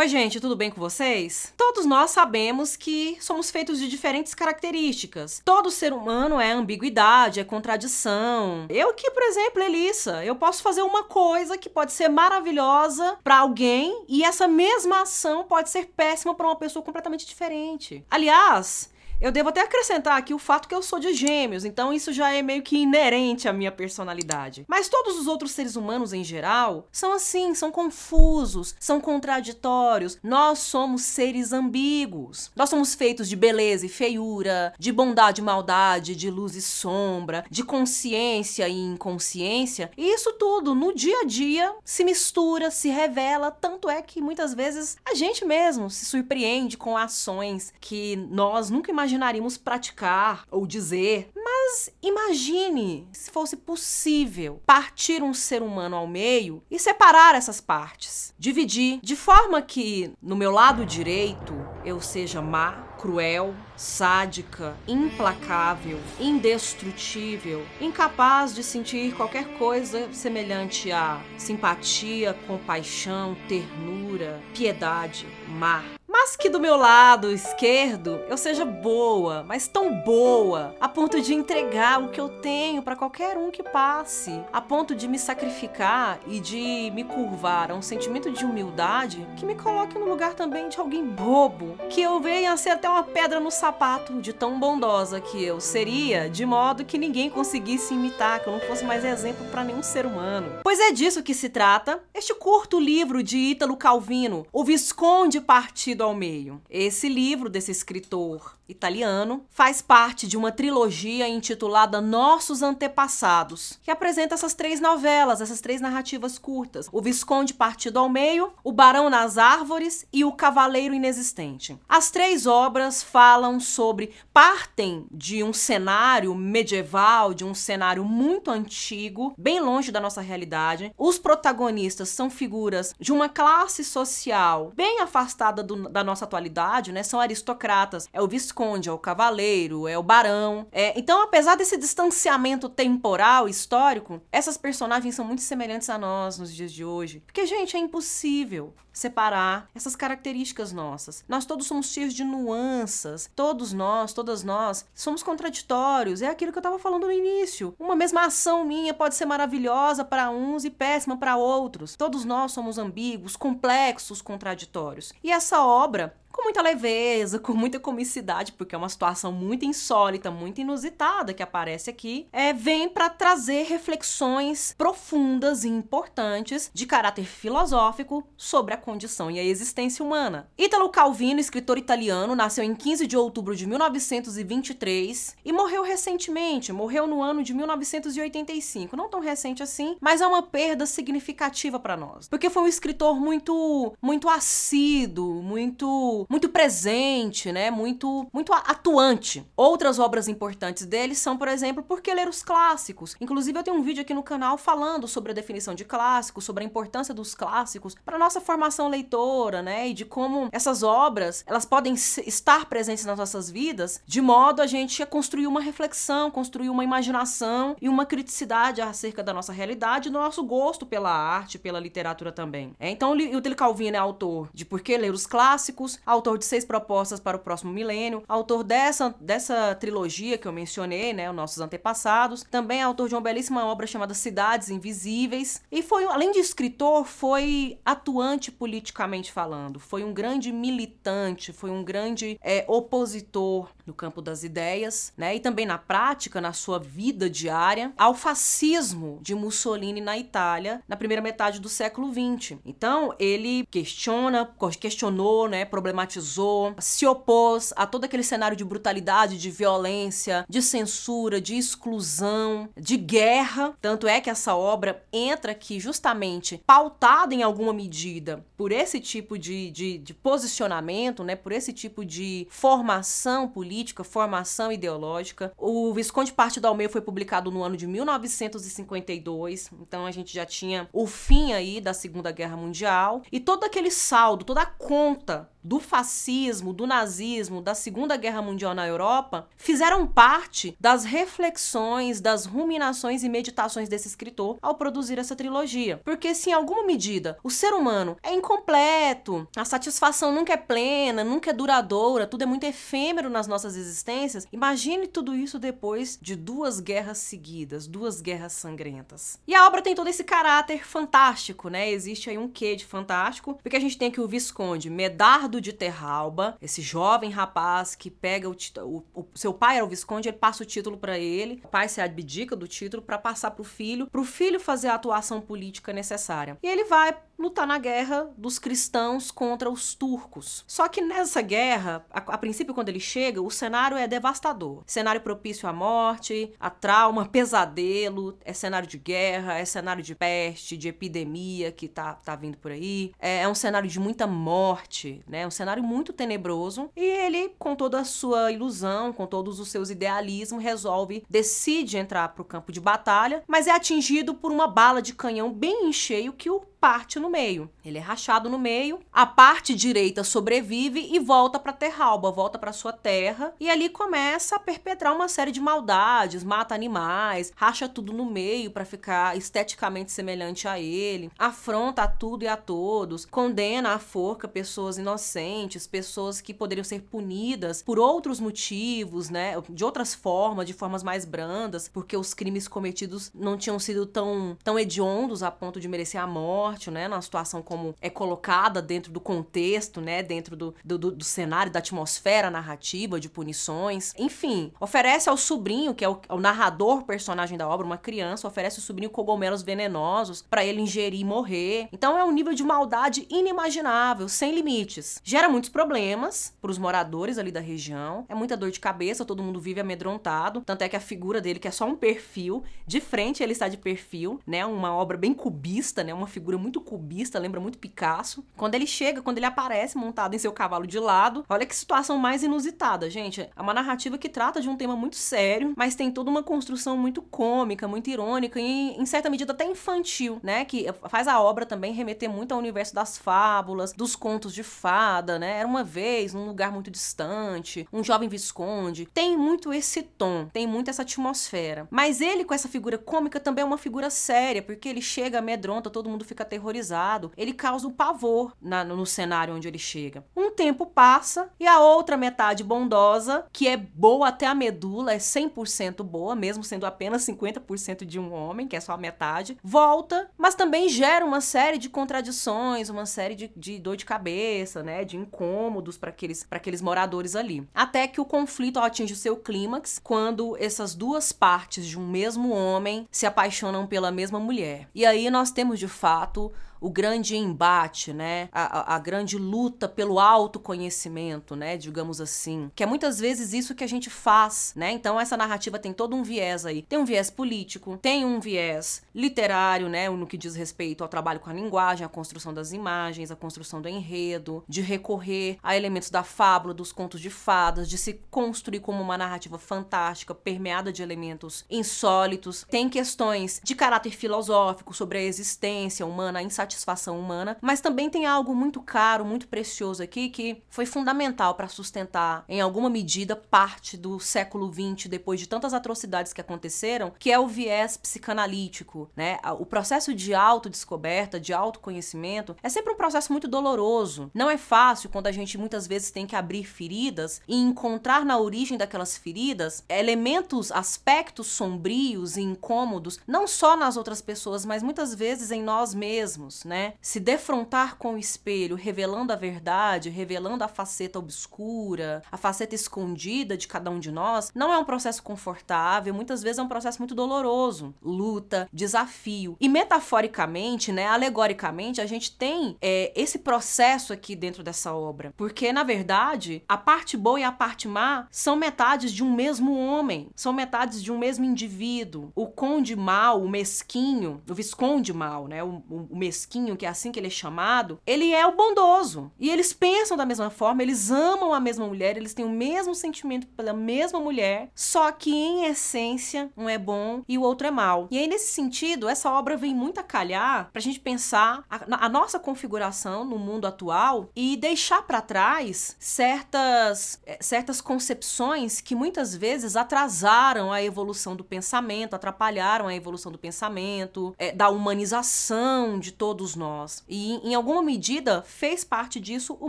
Oi, gente, tudo bem com vocês? Todos nós sabemos que somos feitos de diferentes características. Todo ser humano é ambiguidade, é contradição. Eu que, por exemplo, Elissa, eu posso fazer uma coisa que pode ser maravilhosa para alguém e essa mesma ação pode ser péssima para uma pessoa completamente diferente. Aliás, eu devo até acrescentar aqui o fato que eu sou de gêmeos, então isso já é meio que inerente à minha personalidade. Mas todos os outros seres humanos em geral são assim, são confusos, são contraditórios. Nós somos seres ambíguos. Nós somos feitos de beleza e feiura, de bondade e maldade, de luz e sombra, de consciência e inconsciência. E isso tudo no dia a dia se mistura, se revela, tanto é que muitas vezes a gente mesmo se surpreende com ações que nós nunca imaginamos imaginaríamos praticar ou dizer. Mas imagine se fosse possível partir um ser humano ao meio e separar essas partes, dividir, de forma que no meu lado direito eu seja má, cruel, sádica, implacável, indestrutível, incapaz de sentir qualquer coisa semelhante a simpatia, compaixão, ternura, piedade, má. Mas que do meu lado esquerdo eu seja boa, mas tão boa, a ponto de entregar o que eu tenho para qualquer um que passe, a ponto de me sacrificar e de me curvar a um sentimento de humildade que me coloque no lugar também de alguém bobo, que eu venha ser até uma pedra no sapato de tão bondosa que eu seria, de modo que ninguém conseguisse imitar, que eu não fosse mais exemplo para nenhum ser humano. Pois é disso que se trata este curto livro de Ítalo Calvino, O Visconde Partido ao meio. Esse livro desse escritor italiano faz parte de uma trilogia intitulada Nossos Antepassados, que apresenta essas três novelas, essas três narrativas curtas: O Visconde Partido ao Meio, O Barão nas Árvores e O Cavaleiro Inexistente. As três obras falam sobre partem de um cenário medieval, de um cenário muito antigo, bem longe da nossa realidade. Os protagonistas são figuras de uma classe social bem afastada do, da nossa atualidade, né? São aristocratas. É o visconde, é o cavaleiro, é o barão. É, então, apesar desse distanciamento temporal, histórico, essas personagens são muito semelhantes a nós nos dias de hoje. Porque, gente, é impossível separar essas características nossas. Nós todos somos cheios de nuances. Todos nós, todas nós, somos contraditórios. É aquilo que eu estava falando no início. Uma mesma ação minha pode ser maravilhosa para uns e péssima para outros. Todos nós somos ambíguos, complexos, contraditórios. E essa obra com muita leveza, com muita comicidade, porque é uma situação muito insólita, muito inusitada que aparece aqui, é, vem para trazer reflexões profundas e importantes de caráter filosófico sobre a condição e a existência humana. Italo Calvino, escritor italiano, nasceu em 15 de outubro de 1923 e morreu recentemente, morreu no ano de 1985. Não tão recente assim, mas é uma perda significativa para nós, porque foi um escritor muito muito assíduo, muito muito presente, né? Muito, muito atuante. Outras obras importantes dele são, por exemplo, Por que ler os clássicos? Inclusive, eu tenho um vídeo aqui no canal falando sobre a definição de clássicos, sobre a importância dos clássicos para nossa formação leitora, né? E de como essas obras elas podem estar presentes nas nossas vidas, de modo a gente a construir uma reflexão, construir uma imaginação e uma criticidade acerca da nossa realidade do nosso gosto pela arte, pela literatura também. É, então, o Tele Calvino é autor de Por que ler os clássicos, autor de seis propostas para o próximo milênio, autor dessa, dessa trilogia que eu mencionei, né, os nossos antepassados, também é autor de uma belíssima obra chamada Cidades Invisíveis, e foi, além de escritor, foi atuante politicamente falando, foi um grande militante, foi um grande é, opositor no campo das ideias, né, e também na prática, na sua vida diária, ao fascismo de Mussolini na Itália na primeira metade do século XX. Então, ele questiona, questionou, né, problematizou se opôs a todo aquele cenário de brutalidade, de violência, de censura, de exclusão, de guerra. Tanto é que essa obra entra aqui justamente pautada em alguma medida por esse tipo de, de, de posicionamento, né, por esse tipo de formação política, formação ideológica. O Visconde Parte do Almeida foi publicado no ano de 1952, então a gente já tinha o fim aí da Segunda Guerra Mundial e todo aquele saldo, toda a conta do fascismo, do nazismo, da Segunda Guerra Mundial na Europa, fizeram parte das reflexões, das ruminações e meditações desse escritor ao produzir essa trilogia. Porque se em alguma medida o ser humano é incompleto, a satisfação nunca é plena, nunca é duradoura, tudo é muito efêmero nas nossas existências, imagine tudo isso depois de duas guerras seguidas, duas guerras sangrentas. E a obra tem todo esse caráter fantástico, né? Existe aí um quê de fantástico, porque a gente tem aqui o Visconde Medardo de Terralba, esse jovem rapaz que pega o título, o, seu pai era o Visconde, ele passa o título para ele, o pai se abdica do título para passar pro filho, pro filho fazer a atuação política necessária. E ele vai lutar na guerra dos cristãos contra os turcos. Só que nessa guerra, a, a, princípio, quando ele chega, o cenário é devastador. Cenário propício à morte, a trauma, pesadelo, é cenário de guerra, é cenário de peste, de epidemia que tá, tá vindo por aí. É, é um cenário de muita morte, né? Um cenário muito tenebroso. E ele, com toda a sua ilusão, com todos os seus idealismos, resolve, decide entrar pro campo de batalha, mas é atingido por uma bala de canhão bem em cheio que o parte no meio. Ele é rachado no meio, a parte direita sobrevive e volta para Terralba, volta para sua terra e ali começa a perpetrar uma série de maldades, mata animais, racha tudo no meio para ficar esteticamente semelhante a ele, afronta a tudo e a todos, condena à forca pessoas inocentes, pessoas que poderiam ser punidas por outros motivos, né, de outras formas, de formas mais brandas, porque os crimes cometidos não tinham sido tão tão hediondos a ponto de merecer a morte né? Numa situação como é colocada dentro do contexto, né? Dentro do, do, do cenário, da atmosfera narrativa, de punições. Enfim, oferece ao sobrinho, que é o, o narrador personagem da obra, uma criança, oferece ao sobrinho cogumelos venenosos para ele ingerir e morrer. Então é um nível de maldade inimaginável, sem limites. Gera muitos problemas para os moradores ali da região. É muita dor de cabeça, todo mundo vive amedrontado. Tanto é que a figura dele, que é só um perfil, de frente ele está de perfil, né? Uma obra bem cubista, né? Uma figura muito cubista, lembra muito Picasso. Quando ele chega, quando ele aparece montado em seu cavalo de lado, olha que situação mais inusitada, gente. É uma narrativa que trata de um tema muito sério, mas tem toda uma construção muito cômica, muito irônica e, em certa medida, até infantil, né? Que faz a obra também remeter muito ao universo das fábulas, dos contos de fada, né? Era uma vez, num lugar muito distante, um jovem visconde. Tem muito esse tom, tem muito essa atmosfera. Mas ele, com essa figura cômica, também é uma figura séria, porque ele chega, amedronta, todo mundo fica aterrorizado, ele causa o pavor na, no cenário onde ele chega. Um tempo passa e a outra metade bondosa, que é boa até a medula, é 100% boa, mesmo sendo apenas 50% de um homem, que é só a metade, volta, mas também gera uma série de contradições, uma série de, de dor de cabeça, né, de incômodos para aqueles, aqueles moradores ali. Até que o conflito atinge o seu clímax quando essas duas partes de um mesmo homem se apaixonam pela mesma mulher. E aí nós temos de fato fato o grande embate, né? A, a, a, grande luta pelo autoconhecimento, né? Digamos assim. Que é muitas vezes isso que a gente faz, né? Então essa narrativa tem todo um viés aí. Tem um viés político, tem um viés literário, né? No que diz respeito ao trabalho com a linguagem, a construção das imagens, a construção do enredo, de recorrer a elementos da fábula, dos contos de fadas, de se construir como uma narrativa fantástica, permeada de elementos insólitos. Tem questões de caráter filosófico sobre a existência humana, a insatisfação satisfação humana, mas também tem algo muito caro, muito precioso aqui que foi fundamental para sustentar, em alguma medida, parte do século XX, depois de tantas atrocidades que aconteceram, que é o viés psicanalítico, né? O processo de autodescoberta, de autoconhecimento, é sempre um processo muito doloroso. Não é fácil quando a gente muitas vezes tem que abrir feridas e encontrar na origem daquelas feridas elementos, aspectos sombrios e incômodos, não só nas outras pessoas, mas muitas vezes em nós mesmos né? Se defrontar com o espelho, revelando a verdade, revelando a faceta obscura, a faceta escondida de cada um de nós, não é um processo confortável, muitas vezes é um processo muito doloroso. Luta, desafio. E metaforicamente, né, alegoricamente, a gente tem é, esse processo aqui dentro dessa obra. Porque, na verdade, a parte boa e a parte má são metades de um mesmo homem, são metades de um mesmo indivíduo. O conde mal, o mesquinho, o visconde mal, né, o, o, o mesquinho que é assim que ele é chamado, ele é o bondoso. E eles pensam da mesma forma, eles amam a mesma mulher, eles têm o mesmo sentimento pela mesma mulher, só que em essência um é bom e o outro é mal. E aí nesse sentido, essa obra vem muito a calhar pra gente pensar a, a nossa configuração no mundo atual e deixar para trás certas eh, certas concepções que muitas vezes atrasaram a evolução do pensamento, atrapalharam a evolução do pensamento, é, da humanização de todos nós. E em alguma medida fez parte disso o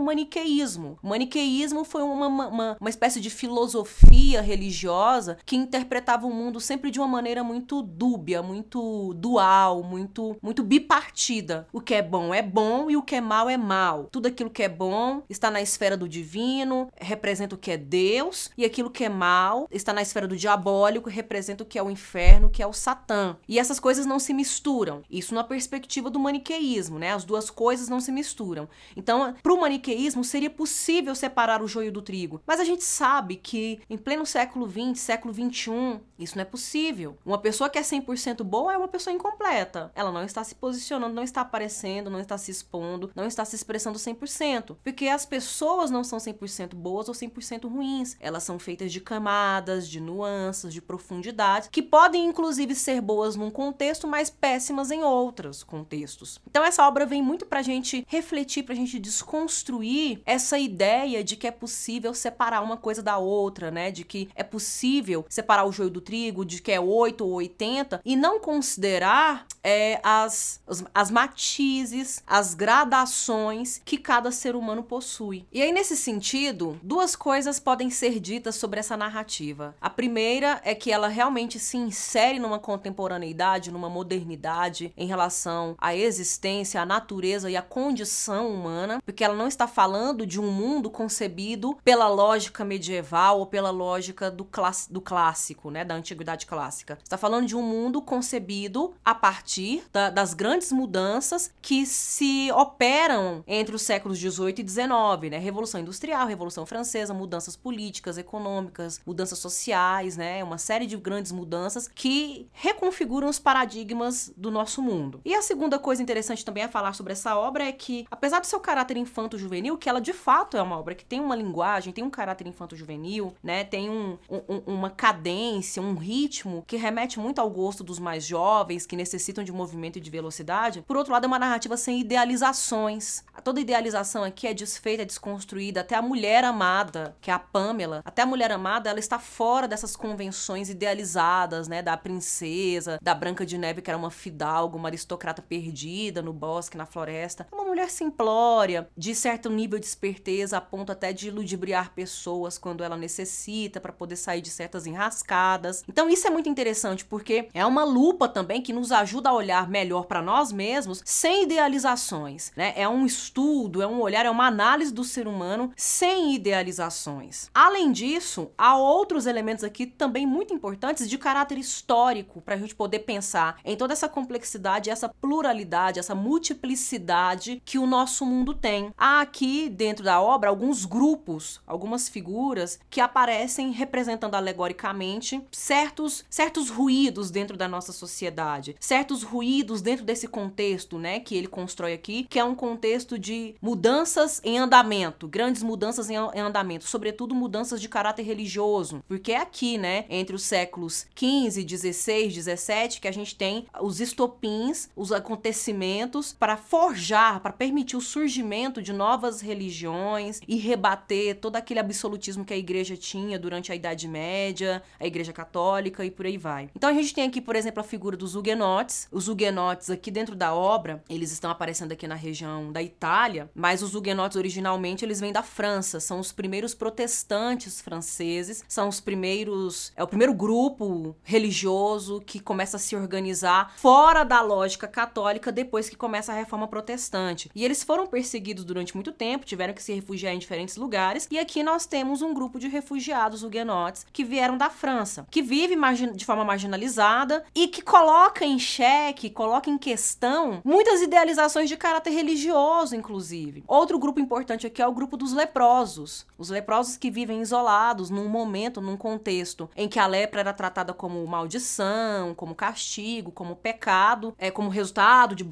maniqueísmo. O maniqueísmo foi uma, uma, uma espécie de filosofia religiosa que interpretava o mundo sempre de uma maneira muito dúbia, muito dual, muito, muito bipartida. O que é bom é bom e o que é mal é mal. Tudo aquilo que é bom está na esfera do divino, representa o que é Deus, e aquilo que é mal está na esfera do diabólico, representa o que é o inferno, que é o Satã. E essas coisas não se misturam. Isso na perspectiva do maniqueísmo, né? As duas coisas não se misturam. Então, para o maniqueísmo seria possível separar o joio do trigo, mas a gente sabe que em pleno século 20, século 21, isso não é possível. Uma pessoa que é 100% boa é uma pessoa incompleta. Ela não está se posicionando, não está aparecendo, não está se expondo, não está se expressando 100%. Porque as pessoas não são 100% boas ou 100% ruins. Elas são feitas de camadas, de nuances, de profundidade, que podem inclusive ser boas num contexto, mas péssimas em outros contextos. Então essa obra vem muito pra gente refletir, pra gente desconstruir essa ideia de que é possível separar uma coisa da outra, né? De que é possível separar o joio do trigo, de que é 8 ou 80, e não considerar é, as, as, as matizes, as gradações que cada ser humano possui. E aí, nesse sentido, duas coisas podem ser ditas sobre essa narrativa. A primeira é que ela realmente se insere numa contemporaneidade, numa modernidade em relação à existência, à natureza e à condição humana, porque ela não está falando de um mundo concebido pela lógica medieval ou pela lógica do, do clássico, né, da antiguidade clássica. Está falando de um mundo concebido a partir da, das grandes mudanças que se operam entre os séculos 18 e 19, né? Revolução Industrial, Revolução Francesa, mudanças políticas, econômicas, mudanças sociais, né? Uma série de grandes mudanças que reconfiguram os paradigmas do nosso mundo. E a segunda coisa interessante também a falar sobre essa obra é que, apesar do seu caráter infanto-juvenil, que ela de fato é uma obra que tem uma linguagem, tem um caráter infanto-juvenil, né? Tem um, um, uma cadência, um ritmo que remete muito ao gosto dos mais jovens, que necessitam de movimento e de velocidade. Por outro lado, é uma narrativa sem idealizações. Toda idealização aqui é desfeita, é desconstruída. Até a mulher amada, que é a Pamela, até a mulher amada, ela está fora dessas convenções idealizadas, né? Da princesa, da Branca de Neve, que era uma fidalga, uma aristocrata perdida no bosque, na floresta. É uma mulher simplória, de certo nível de esperteza, a ponto até de ludibriar pessoas quando ela necessita para poder sair de certas enrascadas. Então isso é muito interessante porque é uma lupa também que nos ajuda a olhar melhor para nós mesmos sem idealizações, né? É um estudo, é um olhar, é uma análise do ser humano sem idealizações. Além disso, há outros elementos aqui também muito importantes de caráter histórico para a gente poder pensar em toda essa complexidade, essa pluralidade, essa multiplicidade que o nosso mundo tem. Há aqui dentro da obra alguns grupos, algumas figuras que aparecem representando alegoricamente certos certos ruídos dentro da nossa sociedade, certos ruídos dentro desse contexto, né, que ele constrói aqui, que é um contexto de mudanças em andamento, grandes mudanças em andamento, sobretudo mudanças de caráter religioso, porque é aqui, né, entre os séculos 15, 16, 17 que a gente tem os estopins, os acontecimentos para forjar, para permitir o surgimento de novas religiões e rebater todo aquele absolutismo que a igreja tinha durante a Idade Média, a Igreja Católica e por aí vai. Então a gente tem aqui, por exemplo, a figura dos huguenotes. Os huguenotes aqui dentro da obra, eles estão aparecendo aqui na região da Itália, mas os huguenotes originalmente eles vêm da França, são os primeiros protestantes franceses, são os primeiros, é o primeiro grupo religioso que começa a se organizar fora da lógica católica depois que começa a reforma protestante. E eles foram perseguidos durante muito tempo, tiveram que se refugiar em diferentes lugares, e aqui nós temos um grupo de refugiados huguenotes que vieram da França, que vive de forma marginalizada e que coloca em xeque, coloca em questão muitas idealizações de caráter religioso, inclusive. Outro grupo importante aqui é o grupo dos leprosos. Os leprosos que vivem isolados num momento, num contexto em que a lepra era tratada como maldição, como castigo, como pecado, é como resultado de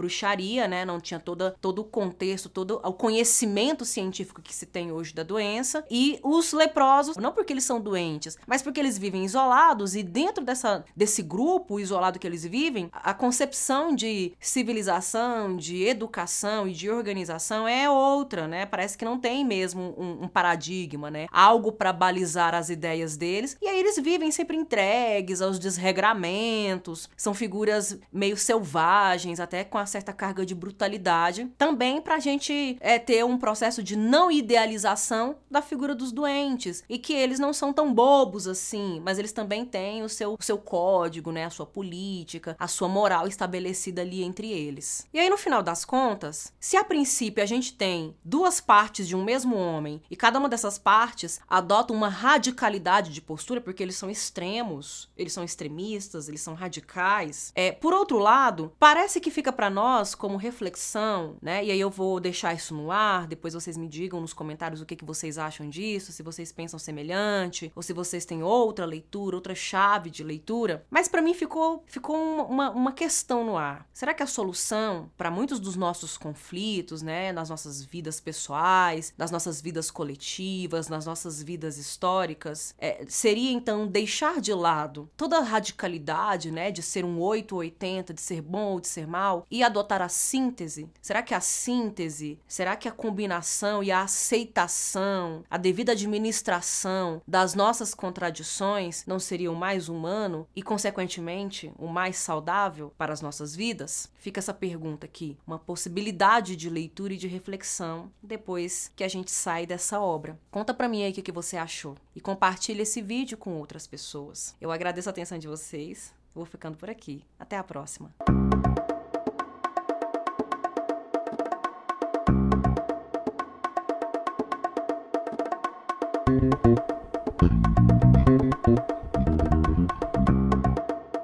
né? Não tinha toda, todo o contexto, todo o conhecimento científico que se tem hoje da doença. E os leprosos, não porque eles são doentes, mas porque eles vivem isolados e dentro dessa, desse grupo isolado que eles vivem, a concepção de civilização, de educação e de organização é outra, né? Parece que não tem mesmo um, um paradigma, né? Algo para balizar as ideias deles. E aí eles vivem sempre entregues aos desregramentos, são figuras meio selvagens, até com uma certa carga de brutalidade. Também para a gente é, ter um processo de não idealização da figura dos doentes e que eles não são tão bobos assim, mas eles também têm o seu, o seu código, né, a sua política, a sua moral estabelecida ali entre eles. E aí no final das contas, se a princípio a gente tem duas partes de um mesmo homem e cada uma dessas partes adota uma radicalidade de postura porque eles são extremos, eles são extremistas, eles são radicais. É, por outro lado, parece que fica para nós como reflexão, né? E aí eu vou deixar isso no ar, depois vocês me digam nos comentários o que, que vocês acham disso, se vocês pensam semelhante, ou se vocês têm outra leitura, outra chave de leitura. Mas para mim ficou, ficou uma, uma questão no ar. Será que a solução para muitos dos nossos conflitos, né, nas nossas vidas pessoais, nas nossas vidas coletivas, nas nossas vidas históricas, é, seria então deixar de lado toda a radicalidade, né, de ser um 8 ou 80, de ser bom ou de ser mal, e adotar a síntese? Será que a síntese, será que a combinação e a aceitação, a devida administração das nossas contradições não seria o mais humano e, consequentemente, o mais saudável para as nossas vidas? Fica essa pergunta aqui, uma possibilidade de leitura e de reflexão depois que a gente sai dessa obra. Conta para mim aí o que você achou e compartilhe esse vídeo com outras pessoas. Eu agradeço a atenção de vocês. Vou ficando por aqui. Até a próxima.